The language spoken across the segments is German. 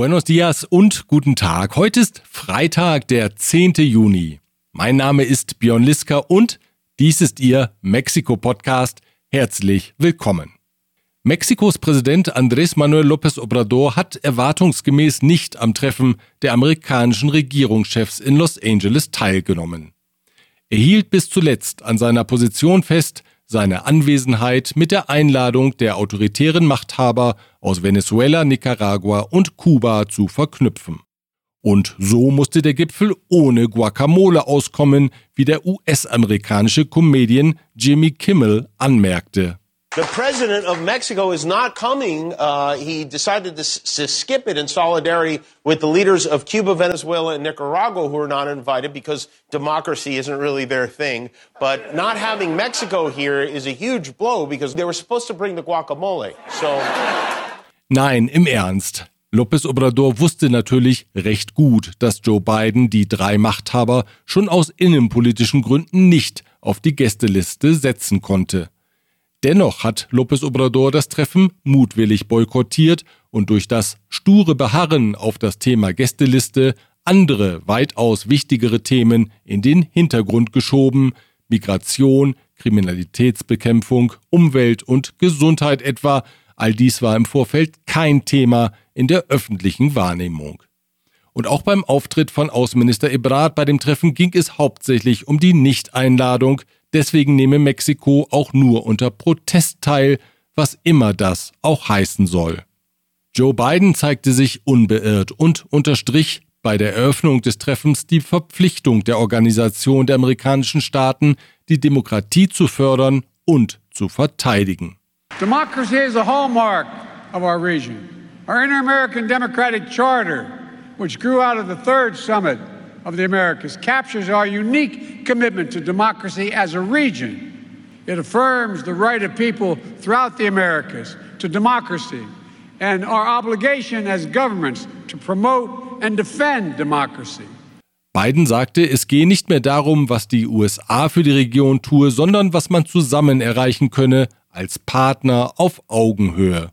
Buenos dias und guten Tag. Heute ist Freitag, der 10. Juni. Mein Name ist Björn Liska und dies ist Ihr Mexiko-Podcast. Herzlich willkommen. Mexikos Präsident Andrés Manuel López Obrador hat erwartungsgemäß nicht am Treffen der amerikanischen Regierungschefs in Los Angeles teilgenommen. Er hielt bis zuletzt an seiner Position fest, seine Anwesenheit mit der Einladung der autoritären Machthaber aus Venezuela, Nicaragua und Kuba zu verknüpfen. Und so musste der Gipfel ohne Guacamole auskommen, wie der US-amerikanische Comedian Jimmy Kimmel anmerkte. The president of Mexico is not coming. Uh, he decided to, to, skip it in solidarity with the leaders of Cuba, Venezuela, and Nicaragua who are not invited because democracy isn't really their thing. But not having Mexico here is a huge blow because they were supposed to bring the guacamole. So. Nein, im Ernst. López Obrador wusste natürlich recht gut, dass Joe Biden die drei Machthaber schon aus innenpolitischen Gründen nicht auf die Gästeliste setzen konnte. Dennoch hat López Obrador das Treffen mutwillig boykottiert und durch das sture Beharren auf das Thema Gästeliste andere, weitaus wichtigere Themen in den Hintergrund geschoben, Migration, Kriminalitätsbekämpfung, Umwelt und Gesundheit etwa, all dies war im Vorfeld kein Thema in der öffentlichen Wahrnehmung. Und auch beim Auftritt von Außenminister Ebrard bei dem Treffen ging es hauptsächlich um die Nichteinladung, Deswegen nehme Mexiko auch nur unter Protest teil, was immer das auch heißen soll. Joe Biden zeigte sich unbeirrt und unterstrich bei der Eröffnung des Treffens die Verpflichtung der Organisation der amerikanischen Staaten, die Demokratie zu fördern und zu verteidigen. Democracy is a hallmark of our region. Our inter-American democratic charter, which grew out of the third summit of the Americas captures our unique commitment to democracy as a region. It affirms the right of people throughout the Americas to democracy and our obligation as governments to promote and defend democracy. Biden sagte, es gehe nicht mehr darum, was die USA für die Region tue, sondern was man zusammen erreichen könne als Partner auf Augenhöhe.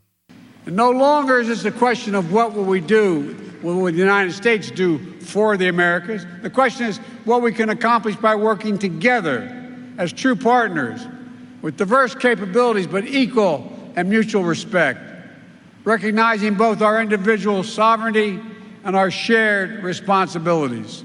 And no longer is this a question of what will we do what will the United States do for the Americas? The question is what we can accomplish by working together as true partners with diverse capabilities but equal and mutual respect, recognizing both our individual sovereignty and our shared responsibilities.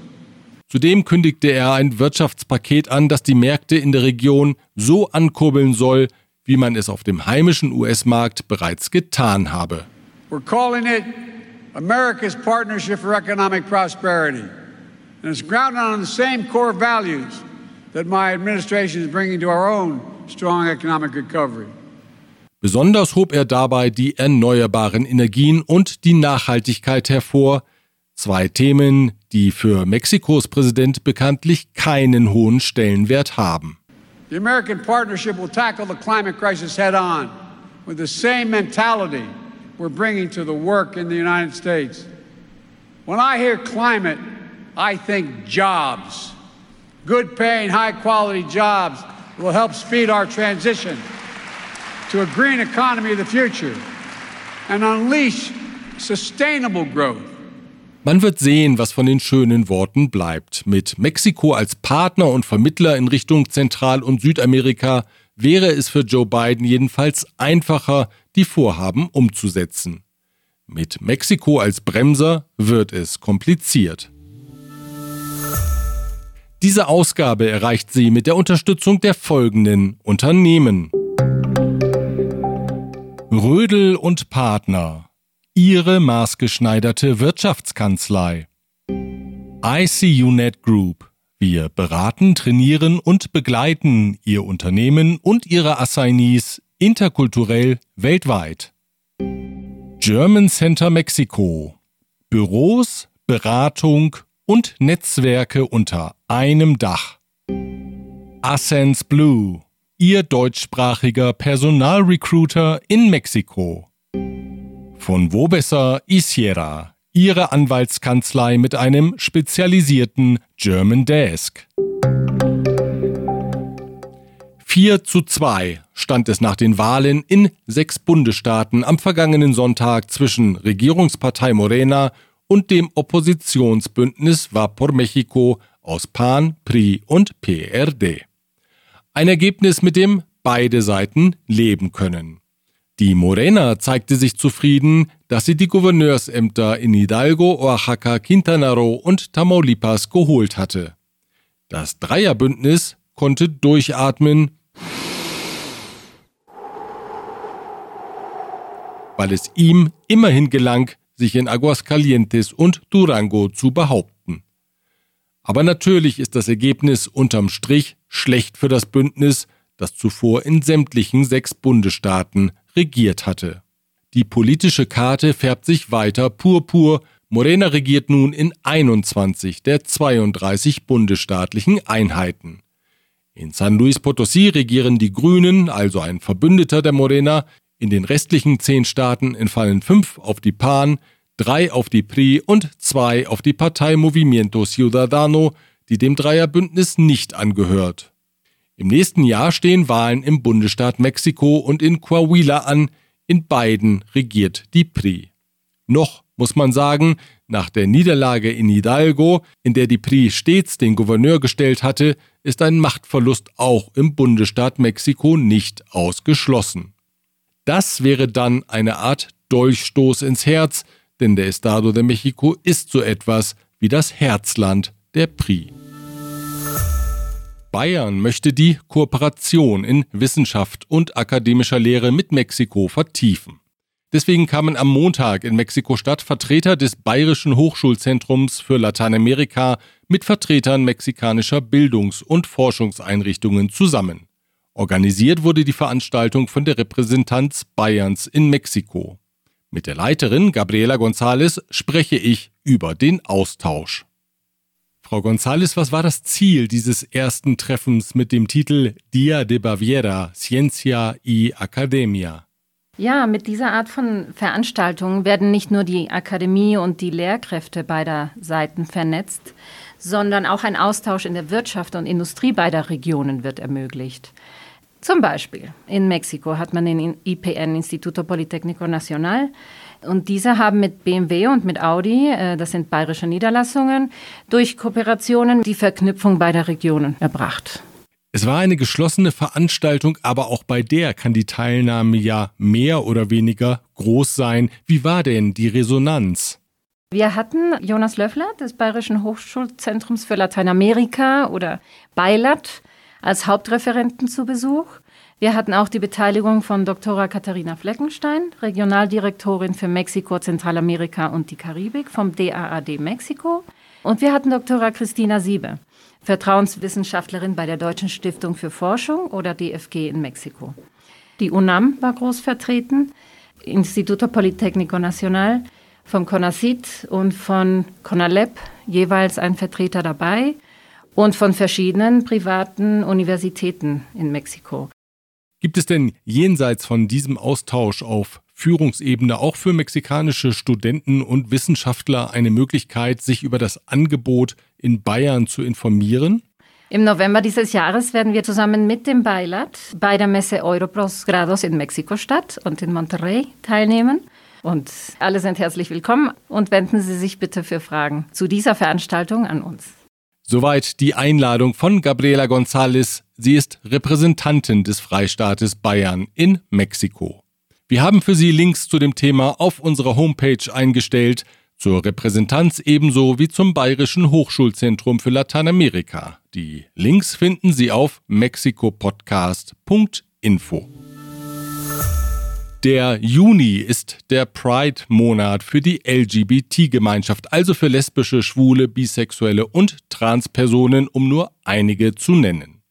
Zudem kündigte er ein Wirtschaftspaket an, das die Märkte in der Region so ankurbeln soll, wie man es auf dem heimischen US-Markt bereits getan habe. We're calling it America's Partnership for Economic Prosperity. And it's grounded on the same core values that my administration is bringing to our own strong economic recovery. Besonders hob er dabei die erneuerbaren Energien und die Nachhaltigkeit hervor, zwei Themen, die für Mexikos Präsident bekanntlich keinen hohen Stellenwert haben. The American partnership will tackle the climate crisis head on with the same mentality we're bringing to the work in the United States. When I hear climate, I think jobs. Good paying, high quality jobs will help speed our transition to a green economy of the future and unleash sustainable growth. Man wird sehen, was von den schönen Worten bleibt. Mit Mexiko als Partner und Vermittler in Richtung Zentral- und Südamerika wäre es für Joe Biden jedenfalls einfacher, die Vorhaben umzusetzen. Mit Mexiko als Bremser wird es kompliziert. Diese Ausgabe erreicht sie mit der Unterstützung der folgenden Unternehmen. Rödel und Partner. Ihre maßgeschneiderte Wirtschaftskanzlei. ICUNet Group. Wir beraten, trainieren und begleiten Ihr Unternehmen und Ihre Assignees interkulturell weltweit. German Center Mexiko. Büros, Beratung und Netzwerke unter einem Dach. Ascens Blue. Ihr deutschsprachiger Personalrecruiter in Mexiko. Von wo besser Isiera. Ihre Anwaltskanzlei mit einem spezialisierten German Desk. 4 zu 2 stand es nach den Wahlen in sechs Bundesstaaten am vergangenen Sonntag zwischen Regierungspartei Morena und dem Oppositionsbündnis Va por Mexico aus PAN, PRI und PRD. Ein Ergebnis, mit dem beide Seiten leben können. Die Morena zeigte sich zufrieden, dass sie die Gouverneursämter in Hidalgo, Oaxaca, Quintana Roo und Tamaulipas geholt hatte. Das Dreierbündnis konnte durchatmen, weil es ihm immerhin gelang, sich in Aguascalientes und Durango zu behaupten. Aber natürlich ist das Ergebnis unterm Strich schlecht für das Bündnis, das zuvor in sämtlichen sechs Bundesstaaten regiert hatte. Die politische Karte färbt sich weiter purpur. Morena regiert nun in 21 der 32 bundesstaatlichen Einheiten. In San Luis Potosí regieren die Grünen, also ein Verbündeter der Morena. In den restlichen zehn Staaten entfallen fünf auf die PAN, drei auf die PRI und zwei auf die Partei Movimiento Ciudadano, die dem Dreierbündnis nicht angehört. Im nächsten Jahr stehen Wahlen im Bundesstaat Mexiko und in Coahuila an. In beiden regiert die PRI. Noch muss man sagen, nach der Niederlage in Hidalgo, in der die PRI stets den Gouverneur gestellt hatte, ist ein Machtverlust auch im Bundesstaat Mexiko nicht ausgeschlossen. Das wäre dann eine Art Dolchstoß ins Herz, denn der Estado de Mexico ist so etwas wie das Herzland der PRI. Bayern möchte die Kooperation in Wissenschaft und akademischer Lehre mit Mexiko vertiefen. Deswegen kamen am Montag in Mexiko-Stadt Vertreter des Bayerischen Hochschulzentrums für Lateinamerika mit Vertretern mexikanischer Bildungs- und Forschungseinrichtungen zusammen. Organisiert wurde die Veranstaltung von der Repräsentanz Bayerns in Mexiko. Mit der Leiterin Gabriela González spreche ich über den Austausch. Frau González, was war das Ziel dieses ersten Treffens mit dem Titel Dia de Baviera, Ciencia y Academia? Ja, mit dieser Art von Veranstaltungen werden nicht nur die Akademie und die Lehrkräfte beider Seiten vernetzt, sondern auch ein Austausch in der Wirtschaft und Industrie beider Regionen wird ermöglicht. Zum Beispiel in Mexiko hat man den IPN, Instituto Politécnico Nacional, und diese haben mit BMW und mit Audi, äh, das sind bayerische Niederlassungen, durch Kooperationen die Verknüpfung beider Regionen erbracht. Es war eine geschlossene Veranstaltung, aber auch bei der kann die Teilnahme ja mehr oder weniger groß sein. Wie war denn die Resonanz? Wir hatten Jonas Löffler des Bayerischen Hochschulzentrums für Lateinamerika oder BeiLat als Hauptreferenten zu Besuch. Wir hatten auch die Beteiligung von Dr. Katharina Fleckenstein, Regionaldirektorin für Mexiko, Zentralamerika und die Karibik vom DAAD Mexiko. Und wir hatten Dr. Christina Siebe, Vertrauenswissenschaftlerin bei der Deutschen Stiftung für Forschung oder DFG in Mexiko. Die UNAM war groß vertreten, Instituto Politécnico Nacional, vom CONACIT und von CONALEP jeweils ein Vertreter dabei und von verschiedenen privaten Universitäten in Mexiko. Gibt es denn jenseits von diesem Austausch auf Führungsebene auch für mexikanische Studenten und Wissenschaftler eine Möglichkeit, sich über das Angebot in Bayern zu informieren? Im November dieses Jahres werden wir zusammen mit dem Beilat bei der Messe Europros Grados in Mexiko-Stadt und in Monterrey teilnehmen. Und alle sind herzlich willkommen und wenden Sie sich bitte für Fragen zu dieser Veranstaltung an uns. Soweit die Einladung von Gabriela González. Sie ist Repräsentantin des Freistaates Bayern in Mexiko. Wir haben für Sie Links zu dem Thema auf unserer Homepage eingestellt, zur Repräsentanz ebenso wie zum Bayerischen Hochschulzentrum für Lateinamerika. Die Links finden Sie auf mexikopodcast.info. Der Juni ist der Pride-Monat für die LGBT-Gemeinschaft, also für lesbische, schwule, bisexuelle und Transpersonen, um nur einige zu nennen.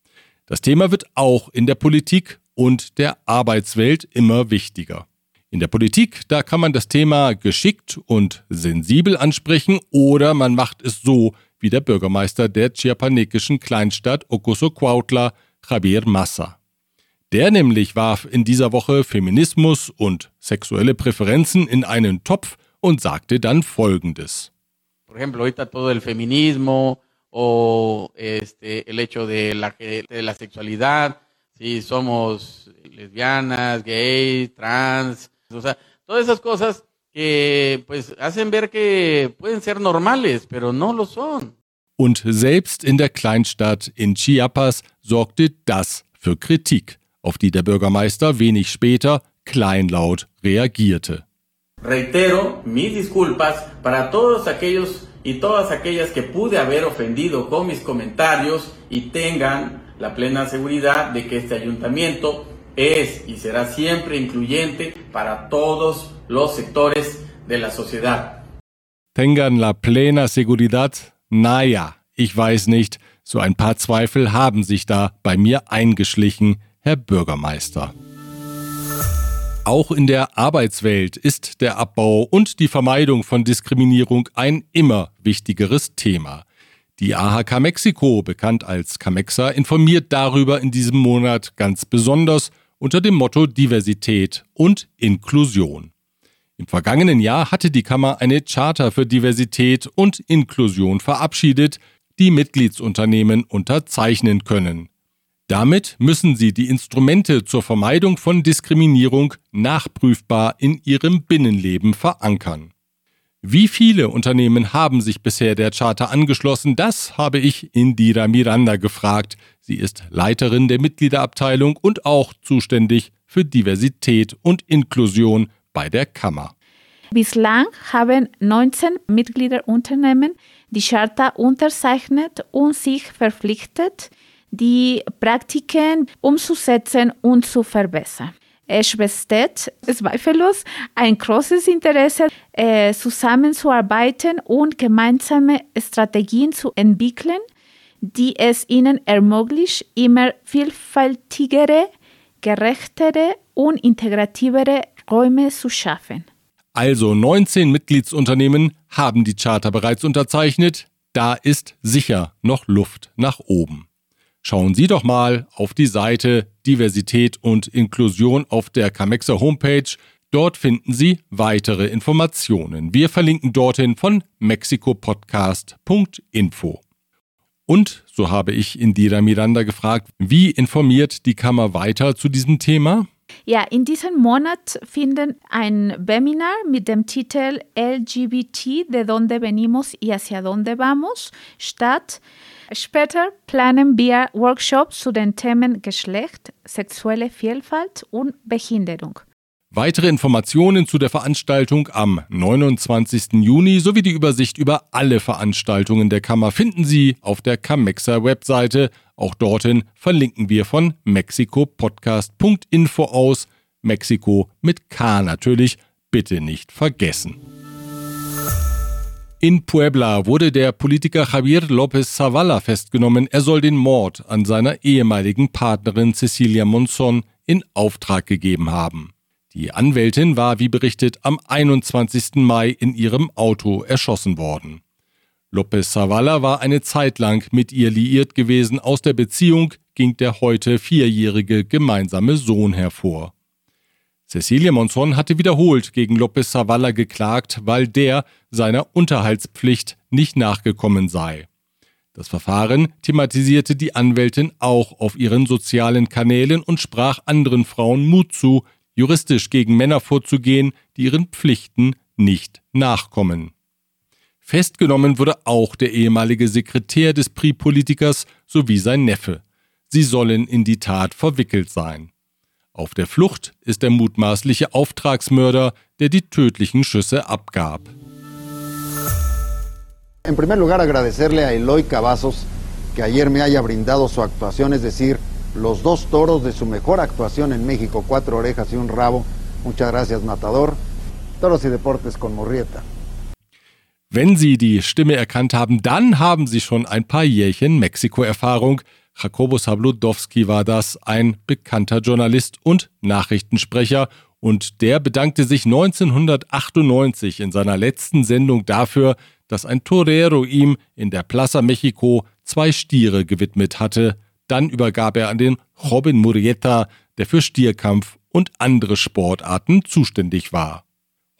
Das Thema wird auch in der Politik und der Arbeitswelt immer wichtiger. In der Politik, da kann man das Thema geschickt und sensibel ansprechen oder man macht es so wie der Bürgermeister der chiapanekischen Kleinstadt Ocosocuautla, Javier Massa. Der nämlich warf in dieser Woche Feminismus und sexuelle Präferenzen in einen Topf und sagte dann Folgendes. Por ejemplo, ahorita todo el feminismo o este, el hecho de la, de la sexualidad si somos lesbianas, gay, trans, o sea, todas esas cosas que pues hacen ver que pueden ser normales, pero no lo son. Und selbst in der Kleinstadt in Chiapas sorgte das für Kritik, auf die der Bürgermeister wenig später kleinlaut reagierte. Reitero mis disculpas para todos aquellos y todas aquellas que pude haber ofendido con mis comentarios y tengan la plena seguridad de que este ayuntamiento es y será siempre incluyente para todos los sectores de la sociedad. Tengan la plena seguridad? Naja, ich weiß nicht. So ein paar Zweifel haben sich da bei mir eingeschlichen, Herr Bürgermeister. Auch in der Arbeitswelt ist der Abbau und die Vermeidung von Diskriminierung ein immer wichtigeres Thema. Die AHK Mexiko, bekannt als Camexa, informiert darüber in diesem Monat ganz besonders unter dem Motto Diversität und Inklusion. Im vergangenen Jahr hatte die Kammer eine Charta für Diversität und Inklusion verabschiedet, die Mitgliedsunternehmen unterzeichnen können. Damit müssen sie die Instrumente zur Vermeidung von Diskriminierung nachprüfbar in ihrem Binnenleben verankern. Wie viele Unternehmen haben sich bisher der Charta angeschlossen? Das habe ich Indira Miranda gefragt. Sie ist Leiterin der Mitgliederabteilung und auch zuständig für Diversität und Inklusion bei der Kammer. Bislang haben 19 Mitgliederunternehmen die Charta unterzeichnet und sich verpflichtet, die Praktiken umzusetzen und zu verbessern. Es besteht zweifellos ein großes Interesse, äh, zusammenzuarbeiten und gemeinsame Strategien zu entwickeln, die es ihnen ermöglicht, immer vielfältigere, gerechtere und integrativere Räume zu schaffen. Also 19 Mitgliedsunternehmen haben die Charta bereits unterzeichnet. Da ist sicher noch Luft nach oben. Schauen Sie doch mal auf die Seite Diversität und Inklusion auf der Camexa Homepage. Dort finden Sie weitere Informationen. Wir verlinken dorthin von mexikopodcast.info. Und so habe ich Indira Miranda gefragt, wie informiert die Kammer weiter zu diesem Thema? Ja, in diesem Monat findet ein Webinar mit dem Titel LGBT, de donde venimos y hacia donde vamos statt. Später planen wir Workshops zu den Themen Geschlecht, sexuelle Vielfalt und Behinderung. Weitere Informationen zu der Veranstaltung am 29. Juni sowie die Übersicht über alle Veranstaltungen der Kammer finden Sie auf der Camexa Webseite. Auch dorthin verlinken wir von mexikopodcast.info aus. Mexiko mit K natürlich, bitte nicht vergessen. In Puebla wurde der Politiker Javier López Zavala festgenommen. Er soll den Mord an seiner ehemaligen Partnerin Cecilia Monzon in Auftrag gegeben haben. Die Anwältin war, wie berichtet, am 21. Mai in ihrem Auto erschossen worden. López Zavala war eine Zeit lang mit ihr liiert gewesen. Aus der Beziehung ging der heute vierjährige gemeinsame Sohn hervor. Cecilia Monzon hatte wiederholt gegen López Zavala geklagt, weil der seiner Unterhaltspflicht nicht nachgekommen sei. Das Verfahren thematisierte die Anwältin auch auf ihren sozialen Kanälen und sprach anderen Frauen Mut zu, juristisch gegen Männer vorzugehen, die ihren Pflichten nicht nachkommen. Festgenommen wurde auch der ehemalige Sekretär des PRI-Politikers sowie sein Neffe. Sie sollen in die Tat verwickelt sein. Auf der Flucht ist der mutmaßliche Auftragsmörder, der die tödlichen Schüsse abgab. En primer lugar, agradecerle a Eloy Cavazos que ayer me haya brindado su actuación, es decir, los dos toros de su mejor actuación en México, cuatro orejas y un rabo. Muchas gracias, Matador. Toros y Deportes con Murrieta. Wenn Sie die Stimme erkannt haben, dann haben Sie schon ein paar Jährchen Mexiko-Erfahrung. Jacobo Sabludowski war das, ein bekannter Journalist und Nachrichtensprecher, und der bedankte sich 1998 in seiner letzten Sendung dafür, dass ein Torero ihm in der Plaza Mexico zwei Stiere gewidmet hatte, dann übergab er an den Robin Murrieta, der für Stierkampf und andere Sportarten zuständig war.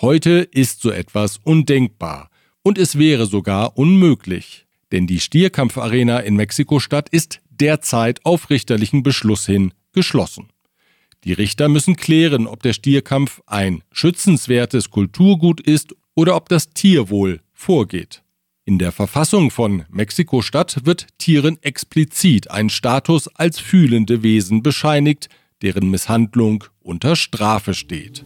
Heute ist so etwas undenkbar und es wäre sogar unmöglich, denn die Stierkampfarena in Mexiko-Stadt ist derzeit auf richterlichen Beschluss hin geschlossen. Die Richter müssen klären, ob der Stierkampf ein schützenswertes Kulturgut ist oder ob das Tierwohl vorgeht. In der Verfassung von Mexiko-Stadt wird Tieren explizit ein Status als fühlende Wesen bescheinigt, deren Misshandlung unter Strafe steht.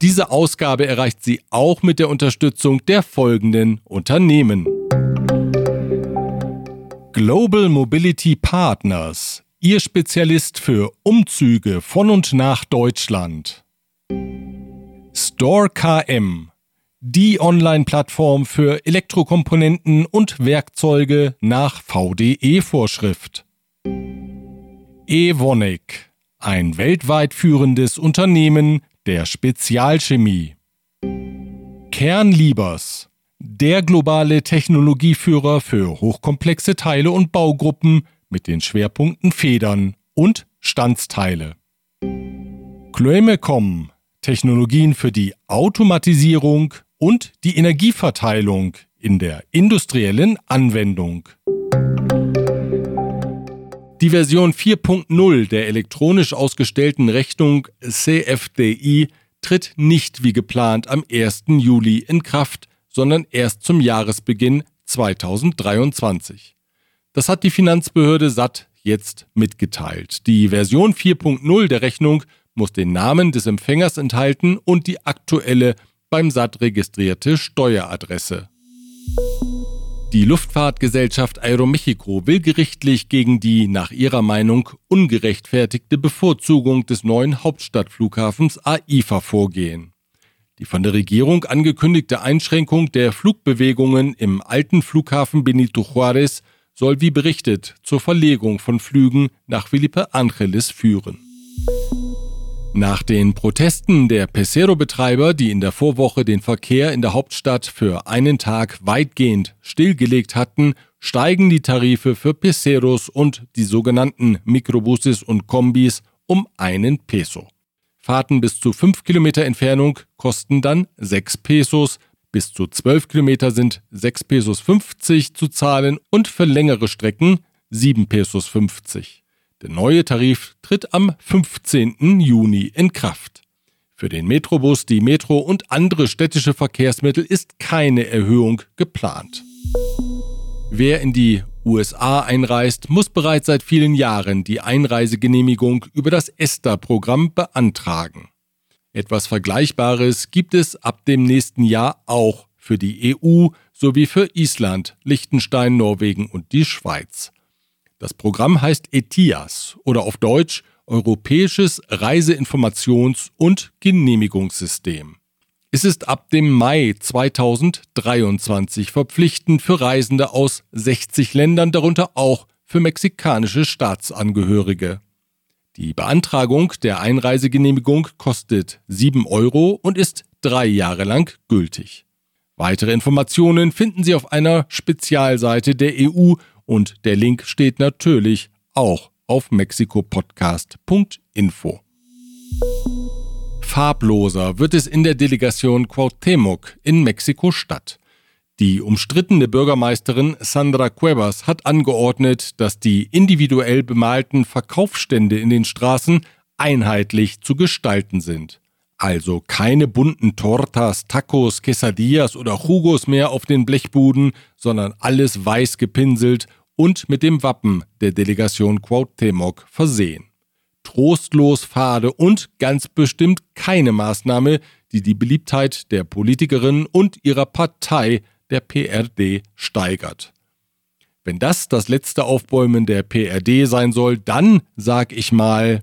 Diese Ausgabe erreicht sie auch mit der Unterstützung der folgenden Unternehmen. Global Mobility Partners, Ihr Spezialist für Umzüge von und nach Deutschland. Store KM, die Online-Plattform für Elektrokomponenten und Werkzeuge nach VDE-Vorschrift. Evonik, ein weltweit führendes Unternehmen der Spezialchemie. Kernliebers, der globale Technologieführer für hochkomplexe Teile und Baugruppen mit den Schwerpunkten Federn und Standsteile. Chloemecom, Technologien für die Automatisierung und die Energieverteilung in der industriellen Anwendung. Die Version 4.0 der elektronisch ausgestellten Rechnung CFDI tritt nicht wie geplant am 1. Juli in Kraft, sondern erst zum Jahresbeginn 2023. Das hat die Finanzbehörde SAT jetzt mitgeteilt. Die Version 4.0 der Rechnung muss den Namen des Empfängers enthalten und die aktuelle beim SAT registrierte Steueradresse. Die Luftfahrtgesellschaft Aeromexico will gerichtlich gegen die nach ihrer Meinung ungerechtfertigte Bevorzugung des neuen Hauptstadtflughafens AIFA vorgehen. Die von der Regierung angekündigte Einschränkung der Flugbewegungen im alten Flughafen Benito Juárez soll wie berichtet zur Verlegung von Flügen nach Felipe Angeles führen. Nach den Protesten der Pesero-Betreiber, die in der Vorwoche den Verkehr in der Hauptstadt für einen Tag weitgehend stillgelegt hatten, steigen die Tarife für Peseros und die sogenannten Mikrobuses und Kombis um einen Peso. Fahrten bis zu 5 Kilometer Entfernung kosten dann 6 Pesos, bis zu 12 Kilometer sind 6 Pesos 50 zu zahlen und für längere Strecken 7 Pesos 50. Der neue Tarif tritt am 15. Juni in Kraft. Für den Metrobus, die Metro und andere städtische Verkehrsmittel ist keine Erhöhung geplant. Wer in die USA einreist, muss bereits seit vielen Jahren die Einreisegenehmigung über das ESTA-Programm beantragen. Etwas Vergleichbares gibt es ab dem nächsten Jahr auch für die EU sowie für Island, Liechtenstein, Norwegen und die Schweiz. Das Programm heißt ETIAS oder auf Deutsch Europäisches Reiseinformations- und Genehmigungssystem. Es ist ab dem Mai 2023 verpflichtend für Reisende aus 60 Ländern, darunter auch für mexikanische Staatsangehörige. Die Beantragung der Einreisegenehmigung kostet 7 Euro und ist drei Jahre lang gültig. Weitere Informationen finden Sie auf einer Spezialseite der EU und der Link steht natürlich auch auf mexikopodcast.info. Farbloser wird es in der Delegation Cuauhtémoc in Mexiko-Stadt. Die umstrittene Bürgermeisterin Sandra Cuevas hat angeordnet, dass die individuell bemalten Verkaufsstände in den Straßen einheitlich zu gestalten sind. Also keine bunten Tortas, Tacos, Quesadillas oder Jugos mehr auf den Blechbuden, sondern alles weiß gepinselt und mit dem Wappen der Delegation Cuauhtémoc versehen. Trostlos fade und ganz bestimmt keine Maßnahme, die die Beliebtheit der Politikerin und ihrer Partei, der PRD, steigert. Wenn das das letzte Aufbäumen der PRD sein soll, dann sag ich mal,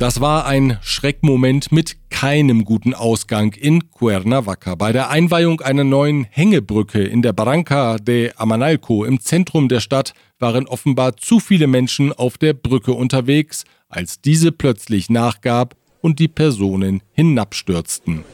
Das war ein Schreckmoment mit keinem guten Ausgang in Cuernavaca. Bei der Einweihung einer neuen Hängebrücke in der Barranca de Amanalco im Zentrum der Stadt waren offenbar zu viele Menschen auf der Brücke unterwegs, als diese plötzlich nachgab und die Personen hinabstürzten.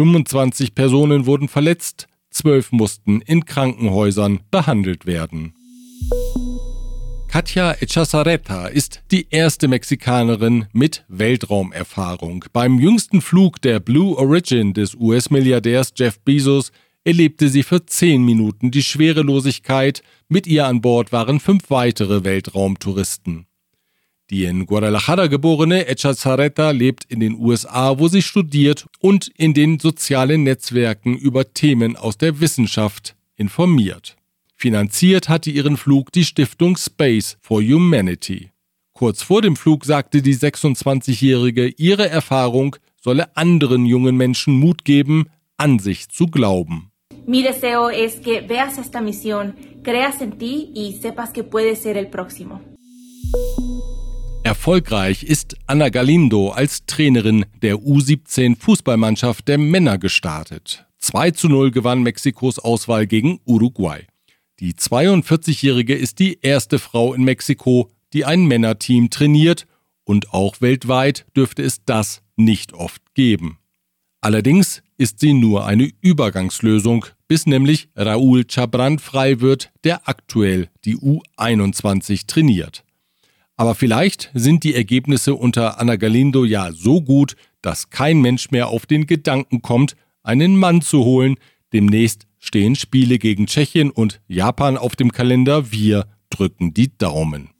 25 Personen wurden verletzt, 12 mussten in Krankenhäusern behandelt werden. Katja Echazareta ist die erste Mexikanerin mit Weltraumerfahrung. Beim jüngsten Flug der Blue Origin des US-Milliardärs Jeff Bezos erlebte sie für zehn Minuten die Schwerelosigkeit. Mit ihr an Bord waren fünf weitere Weltraumtouristen. Die in Guadalajara geborene Echazareta lebt in den USA, wo sie studiert und in den sozialen Netzwerken über Themen aus der Wissenschaft informiert. Finanziert hatte ihren Flug die Stiftung Space for Humanity. Kurz vor dem Flug sagte die 26-Jährige, ihre Erfahrung solle anderen jungen Menschen Mut geben, an sich zu glauben. Mi deseo es que veas esta misión, creas en ti y sepas que puedes ser el próximo. Erfolgreich ist Ana Galindo als Trainerin der U17 Fußballmannschaft der Männer gestartet. 2 zu 0 gewann Mexikos Auswahl gegen Uruguay. Die 42-Jährige ist die erste Frau in Mexiko, die ein Männerteam trainiert und auch weltweit dürfte es das nicht oft geben. Allerdings ist sie nur eine Übergangslösung, bis nämlich Raúl Chabran frei wird, der aktuell die U21 trainiert. Aber vielleicht sind die Ergebnisse unter Ana Galindo ja so gut, dass kein Mensch mehr auf den Gedanken kommt, einen Mann zu holen. Demnächst stehen Spiele gegen Tschechien und Japan auf dem Kalender. Wir drücken die Daumen.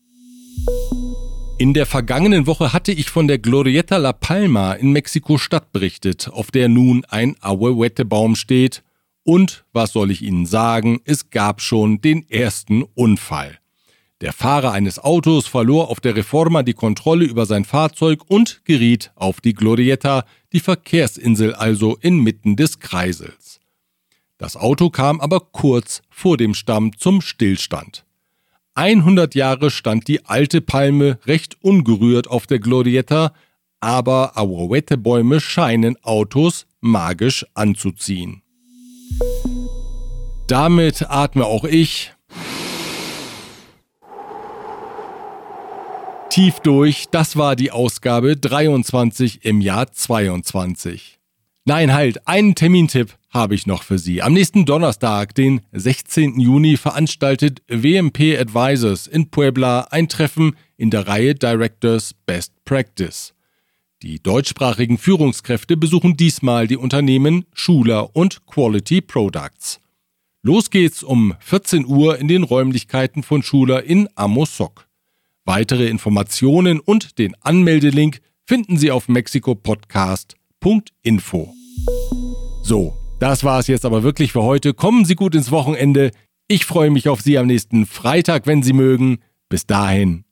In der vergangenen Woche hatte ich von der Glorieta La Palma in Mexiko-Stadt berichtet, auf der nun ein Ahuehuete-Baum steht. Und was soll ich Ihnen sagen, es gab schon den ersten Unfall. Der Fahrer eines Autos verlor auf der Reforma die Kontrolle über sein Fahrzeug und geriet auf die Glorieta, die Verkehrsinsel also inmitten des Kreisels. Das Auto kam aber kurz vor dem Stamm zum Stillstand. 100 Jahre stand die alte Palme recht ungerührt auf der Glorietta, aber Ahuehuete-Bäume scheinen Autos magisch anzuziehen. Damit atme auch ich tief durch. Das war die Ausgabe 23 im Jahr 22. Nein, halt, einen Termintipp habe ich noch für Sie. Am nächsten Donnerstag, den 16. Juni, veranstaltet WMP Advisors in Puebla ein Treffen in der Reihe Directors Best Practice. Die deutschsprachigen Führungskräfte besuchen diesmal die Unternehmen Schuler und Quality Products. Los geht's um 14 Uhr in den Räumlichkeiten von Schuler in Amosok. Weitere Informationen und den Anmeldelink finden Sie auf mexikopodcast.info. So, das war es jetzt aber wirklich für heute. Kommen Sie gut ins Wochenende. Ich freue mich auf Sie am nächsten Freitag, wenn Sie mögen. Bis dahin.